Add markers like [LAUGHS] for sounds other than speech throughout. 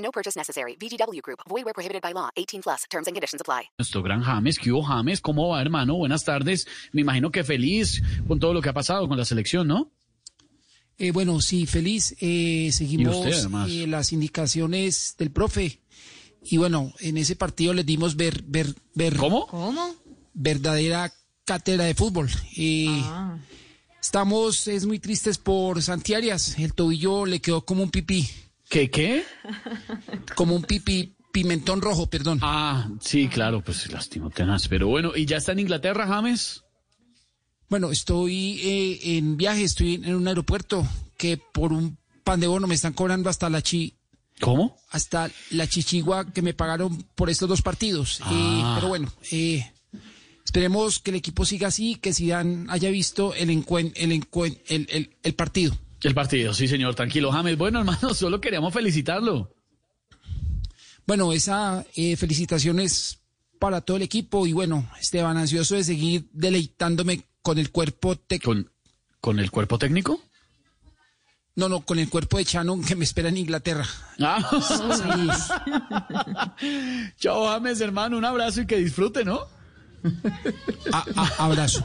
No purchase necessary. VGW Group. Void where prohibited by law. 18 plus. Terms and conditions apply. Nuestro gran James, ¿qué hubo James? ¿Cómo va, hermano? Buenas tardes. Me imagino que feliz con todo lo que ha pasado con la selección, ¿no? Eh, bueno, sí, feliz. Eh, seguimos usted, eh, las indicaciones del profe. Y bueno, en ese partido les dimos ver, ver, ver ¿Cómo? ¿Cómo? verdadera cátedra de fútbol. Eh, Estamos, es muy tristes por Santiarias. El tobillo le quedó como un pipí, ¿Qué, qué? como un pipí, pimentón rojo, perdón. Ah, sí, claro, pues lastimo tenaz. Pero bueno, ¿y ya está en Inglaterra, James? Bueno, estoy eh, en viaje, estoy en un aeropuerto que por un pan de bono me están cobrando hasta la chi, ¿Cómo? hasta la chichigua que me pagaron por estos dos partidos. Eh, Ah. pero bueno, eh, esperemos que el equipo siga así, que Zidane haya visto el, encuen- el, encuen- el, el- el partido. El partido, sí, señor, tranquilo, James. Bueno, hermano, [LAUGHS] solo queríamos felicitarlo. Bueno, esa eh, felicitaciones para todo el equipo y bueno, Esteban, ansioso de seguir deleitándome con el cuerpo técnico. ¿Con, con el cuerpo técnico? No, no, con el cuerpo de Chano que me espera en Inglaterra. Ah. [LAUGHS] Chao, James, hermano, un abrazo y que disfrute, ¿no? A- a- abrazo.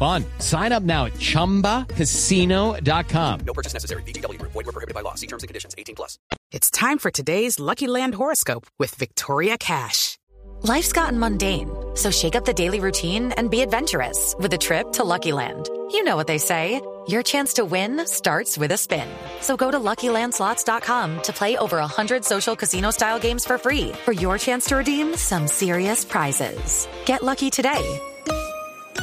fun. Sign up now at chumbacasino.com. No purchase necessary. VGW Group. Void where prohibited by law. See terms and conditions. 18 plus. It's time for today's Lucky Land horoscope with Victoria Cash. Life's gotten mundane, so shake up the daily routine and be adventurous with a trip to Lucky Land. You know what they say. Your chance to win starts with a spin. So go to LuckyLandSlots.com to play over 100 social casino-style games for free for your chance to redeem some serious prizes. Get lucky today